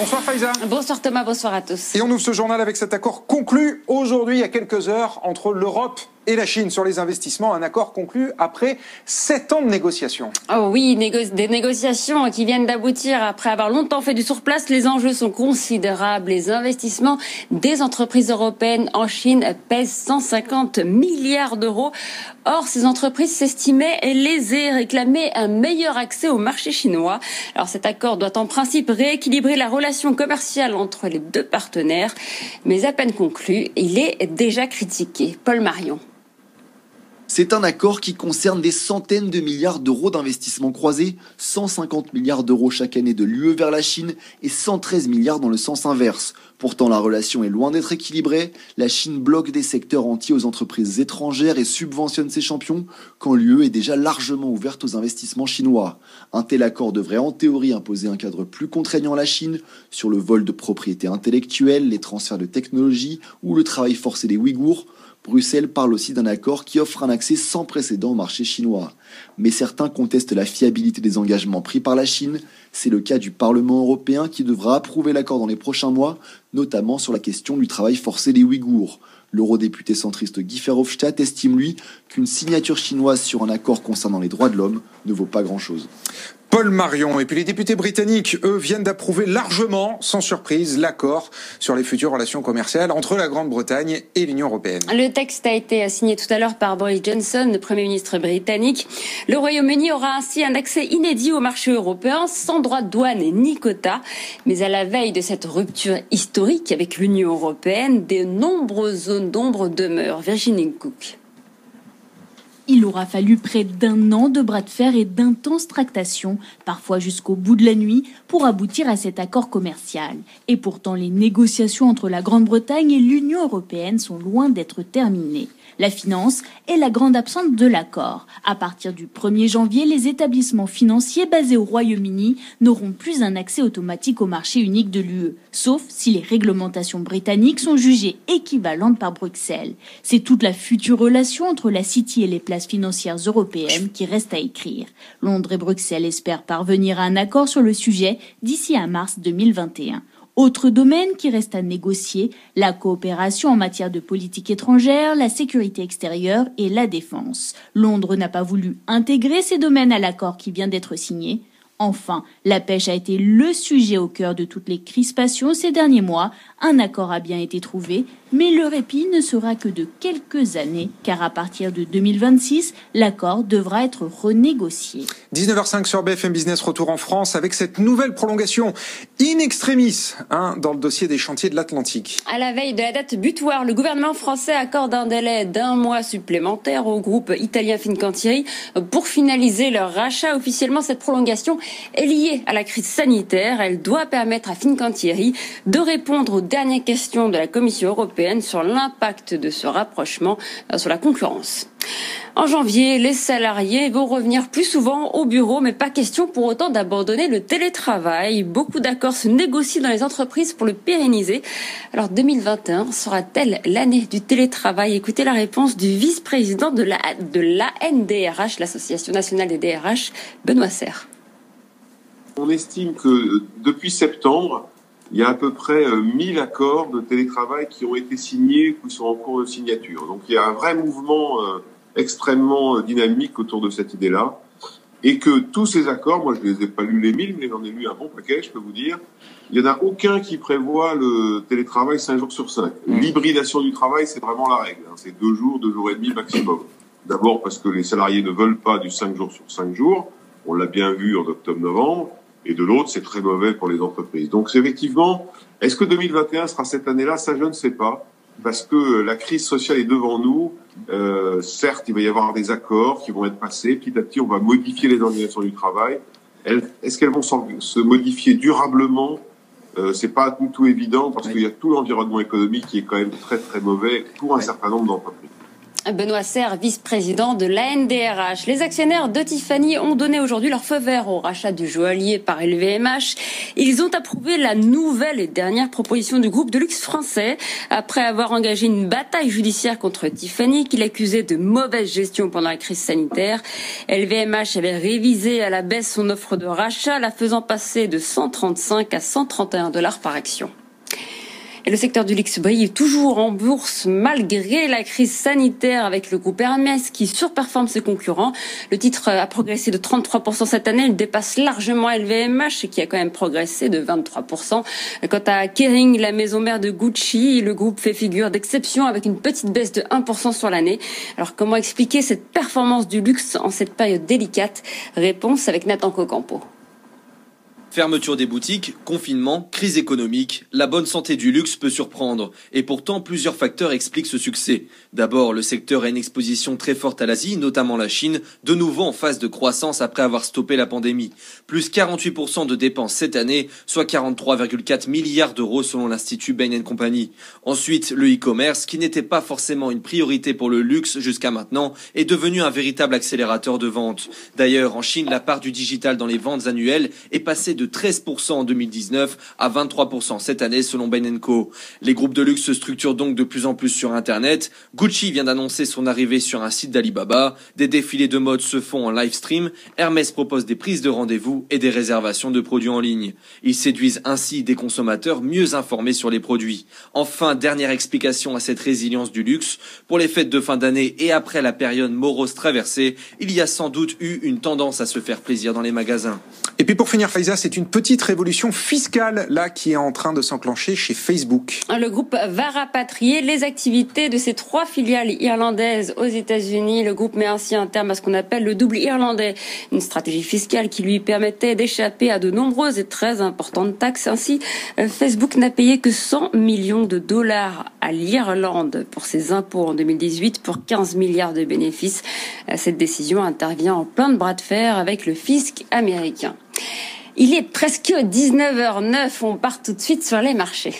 Bonsoir Faiza. Bonsoir Thomas, bonsoir à tous. Et on ouvre ce journal avec cet accord conclu aujourd'hui, il y a quelques heures, entre l'Europe et la Chine sur les investissements, un accord conclu après sept ans de négociations. Oh oui, des négociations qui viennent d'aboutir après avoir longtemps fait du surplace. Les enjeux sont considérables. Les investissements des entreprises européennes en Chine pèsent 150 milliards d'euros. Or, ces entreprises s'estimaient lésées, réclamaient un meilleur accès au marché chinois. Alors cet accord doit en principe rééquilibrer la relation commerciale entre les deux partenaires, mais à peine conclu, il est déjà critiqué. Paul Marion. C'est un accord qui concerne des centaines de milliards d'euros d'investissements croisés, 150 milliards d'euros chaque année de l'UE vers la Chine et 113 milliards dans le sens inverse. Pourtant, la relation est loin d'être équilibrée. La Chine bloque des secteurs entiers aux entreprises étrangères et subventionne ses champions, quand l'UE est déjà largement ouverte aux investissements chinois. Un tel accord devrait en théorie imposer un cadre plus contraignant à la Chine sur le vol de propriété intellectuelle, les transferts de technologie ou le travail forcé des Ouïghours. Bruxelles parle aussi d'un accord qui offre un accès sans précédent au marché chinois. Mais certains contestent la fiabilité des engagements pris par la Chine. C'est le cas du Parlement européen qui devra approuver l'accord dans les prochains mois, notamment sur la question du travail forcé des Ouïghours. L'eurodéputé centriste Guy Verhofstadt estime, lui, qu'une signature chinoise sur un accord concernant les droits de l'homme ne vaut pas grand-chose. Paul Marion. Et puis les députés britanniques, eux, viennent d'approuver largement, sans surprise, l'accord sur les futures relations commerciales entre la Grande-Bretagne et l'Union européenne. Le texte a été signé tout à l'heure par Boris Johnson, le Premier ministre britannique. Le Royaume-Uni aura ainsi un accès inédit au marché européen, sans droit de douane ni quota. Mais à la veille de cette rupture historique avec l'Union européenne, de nombreuses zones d'ombre demeurent. Virginie Cook. Il aura fallu près d'un an de bras de fer et d'intenses tractations, parfois jusqu'au bout de la nuit, pour aboutir à cet accord commercial. Et pourtant, les négociations entre la Grande-Bretagne et l'Union européenne sont loin d'être terminées. La finance est la grande absente de l'accord. À partir du 1er janvier, les établissements financiers basés au Royaume-Uni n'auront plus un accès automatique au marché unique de l'UE, sauf si les réglementations britanniques sont jugées équivalentes par Bruxelles. C'est toute la future relation entre la City et les places financières européennes qui reste à écrire. Londres et Bruxelles espèrent parvenir à un accord sur le sujet d'ici à mars 2021. Autre domaine qui reste à négocier, la coopération en matière de politique étrangère, la sécurité extérieure et la défense. Londres n'a pas voulu intégrer ces domaines à l'accord qui vient d'être signé. Enfin, la pêche a été le sujet au cœur de toutes les crispations ces derniers mois. Un accord a bien été trouvé, mais le répit ne sera que de quelques années, car à partir de 2026, l'accord devra être renégocié. 19h05 sur BFM Business, retour en France avec cette nouvelle prolongation in extremis hein, dans le dossier des chantiers de l'Atlantique. À la veille de la date butoir, le gouvernement français accorde un délai d'un mois supplémentaire au groupe italien Fincantieri pour finaliser leur rachat. Officiellement, cette prolongation est liée à la crise sanitaire. Elle doit permettre à Fincantieri de répondre aux dernières questions de la Commission européenne sur l'impact de ce rapprochement euh, sur la concurrence. En janvier, les salariés vont revenir plus souvent au bureau, mais pas question pour autant d'abandonner le télétravail. Beaucoup d'accords se négocient dans les entreprises pour le pérenniser. Alors 2021 sera-t-elle l'année du télétravail? Écoutez la réponse du vice-président de la de l'ANDRH, l'Association nationale des DRH, Benoît Serre. On estime que depuis septembre, il y a à peu près 1000 euh, accords de télétravail qui ont été signés ou qui sont en cours de signature. Donc il y a un vrai mouvement euh, extrêmement euh, dynamique autour de cette idée-là. Et que tous ces accords, moi je ne les ai pas lus les 1000, mais j'en ai lu un bon paquet, je peux vous dire, il n'y en a aucun qui prévoit le télétravail 5 jours sur 5. Mmh. L'hybridation du travail, c'est vraiment la règle. Hein. C'est deux jours, deux jours et demi maximum. D'abord parce que les salariés ne veulent pas du 5 jours sur 5 jours. On l'a bien vu en octobre-novembre et de l'autre, c'est très mauvais pour les entreprises. Donc, effectivement, est-ce que 2021 sera cette année-là? Ça, je ne sais pas, parce que la crise sociale est devant nous. Euh, certes, il va y avoir des accords qui vont être passés. Petit à petit, on va modifier les organisations du travail. Est-ce qu'elles vont se modifier durablement? Euh, C'est pas tout, tout évident parce qu'il y a tout l'environnement économique qui est quand même très très mauvais pour un certain nombre d'entreprises. Benoît Serre, vice-président de l'ANDRH. Les actionnaires de Tiffany ont donné aujourd'hui leur feu vert au rachat du joaillier par LVMH. Ils ont approuvé la nouvelle et dernière proposition du groupe de luxe français après avoir engagé une bataille judiciaire contre Tiffany qu'il accusait de mauvaise gestion pendant la crise sanitaire. LVMH avait révisé à la baisse son offre de rachat, la faisant passer de 135 à 131 dollars par action. Et le secteur du luxe brille toujours en bourse malgré la crise sanitaire avec le groupe Hermès qui surperforme ses concurrents. Le titre a progressé de 33% cette année. Il dépasse largement LVMH qui a quand même progressé de 23%. Quant à Kering, la maison mère de Gucci, le groupe fait figure d'exception avec une petite baisse de 1% sur l'année. Alors comment expliquer cette performance du luxe en cette période délicate? Réponse avec Nathan Cocampo. Fermeture des boutiques, confinement, crise économique, la bonne santé du luxe peut surprendre. Et pourtant, plusieurs facteurs expliquent ce succès. D'abord, le secteur a une exposition très forte à l'Asie, notamment la Chine, de nouveau en phase de croissance après avoir stoppé la pandémie. Plus 48% de dépenses cette année, soit 43,4 milliards d'euros selon l'Institut Bain Company. Ensuite, le e-commerce, qui n'était pas forcément une priorité pour le luxe jusqu'à maintenant, est devenu un véritable accélérateur de vente. D'ailleurs, en Chine, la part du digital dans les ventes annuelles est passée de 13% en 2019 à 23% cette année selon Bain Co. Les groupes de luxe se structurent donc de plus en plus sur Internet. Gucci vient d'annoncer son arrivée sur un site d'Alibaba. Des défilés de mode se font en live stream. Hermès propose des prises de rendez-vous et des réservations de produits en ligne. Ils séduisent ainsi des consommateurs mieux informés sur les produits. Enfin, dernière explication à cette résilience du luxe. Pour les fêtes de fin d'année et après la période morose traversée, il y a sans doute eu une tendance à se faire plaisir dans les magasins. Et puis pour finir, Faiza, c'est une petite révolution fiscale là qui est en train de s'enclencher chez Facebook. Le groupe va rapatrier les activités de ses trois filiales irlandaises aux États-Unis. Le groupe met ainsi un terme à ce qu'on appelle le double irlandais, une stratégie fiscale qui lui permettait d'échapper à de nombreuses et très importantes taxes. Ainsi, Facebook n'a payé que 100 millions de dollars à l'Irlande pour ses impôts en 2018 pour 15 milliards de bénéfices. Cette décision intervient en plein de bras de fer avec le fisc américain. Il est presque 19h09, on part tout de suite sur les marchés.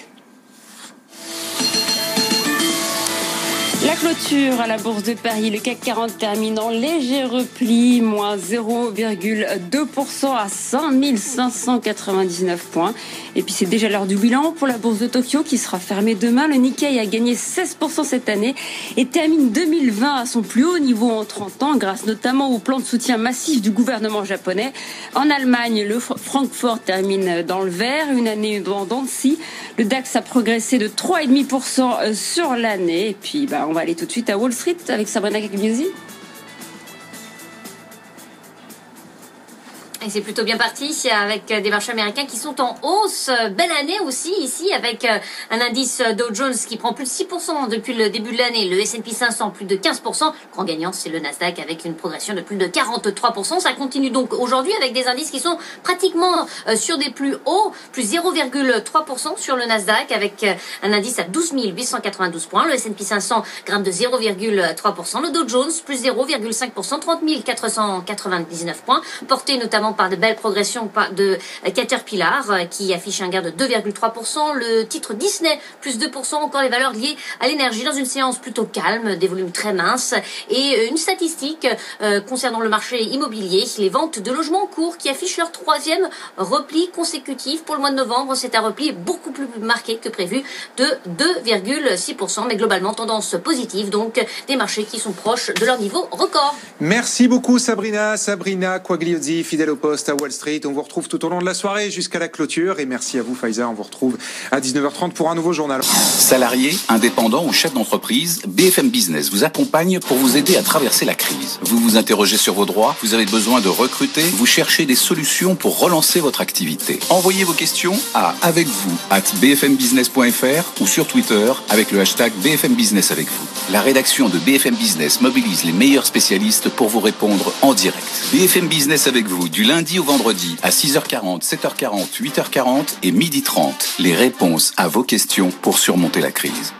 Clôture à la Bourse de Paris, le CAC 40 termine en léger repli, moins 0,2% à 5599 points. Et puis c'est déjà l'heure du bilan pour la Bourse de Tokyo qui sera fermée demain. Le Nikkei a gagné 16% cette année et termine 2020 à son plus haut niveau en 30 ans grâce notamment au plan de soutien massif du gouvernement japonais. En Allemagne, le Francfort termine dans le vert, une année dans Dancy. Le DAX a progressé de 3,5% sur l'année. Et puis, bah, on va aller tout de suite à Wall Street avec Sabrina Cagnozzi. Et c'est plutôt bien parti avec des marchés américains qui sont en hausse. Belle année aussi ici avec euh, un indice Dow Jones qui prend plus de 6% depuis le début de l'année. Le S&P 500 plus de 15%. Grand gagnant c'est le Nasdaq avec une progression de plus de 43%. Ça continue donc aujourd'hui avec des indices qui sont pratiquement euh, sur des plus hauts. Plus 0,3% sur le Nasdaq avec euh, un indice à 12 892 points. Le S&P 500 grimpe de 0,3%. Le Dow Jones plus 0,5%. 30 499 points. Porté notamment par de belles progressions de Caterpillar euh, qui affiche un gain de 2,3%. Le titre Disney plus 2%. Encore les valeurs liées à l'énergie dans une séance plutôt calme, des volumes très minces. Et euh, une statistique euh, concernant le marché immobilier, les ventes de logements en cours qui affichent leur troisième repli consécutif pour le mois de novembre. C'est un repli beaucoup plus marqué que prévu de 2,6%. Mais globalement, tendance positive. Donc des marchés qui sont proches de leur niveau record. Merci beaucoup Sabrina. Sabrina Quagliozzi, fidèle au poste à Wall Street. On vous retrouve tout au long de la soirée jusqu'à la clôture. Et merci à vous, Faiza. On vous retrouve à 19h30 pour un nouveau journal. Salariés, indépendants ou chefs d'entreprise, BFM Business vous accompagne pour vous aider à traverser la crise. Vous vous interrogez sur vos droits, vous avez besoin de recruter, vous cherchez des solutions pour relancer votre activité. Envoyez vos questions à avec vous at bfmbusiness.fr ou sur Twitter avec le hashtag BFM Business avec vous. La rédaction de BFM Business mobilise les meilleurs spécialistes pour vous répondre en direct. BFM Business avec vous du lundi au vendredi à 6h40, 7h40, 8h40 et 12h30. Les réponses à vos questions pour surmonter la crise.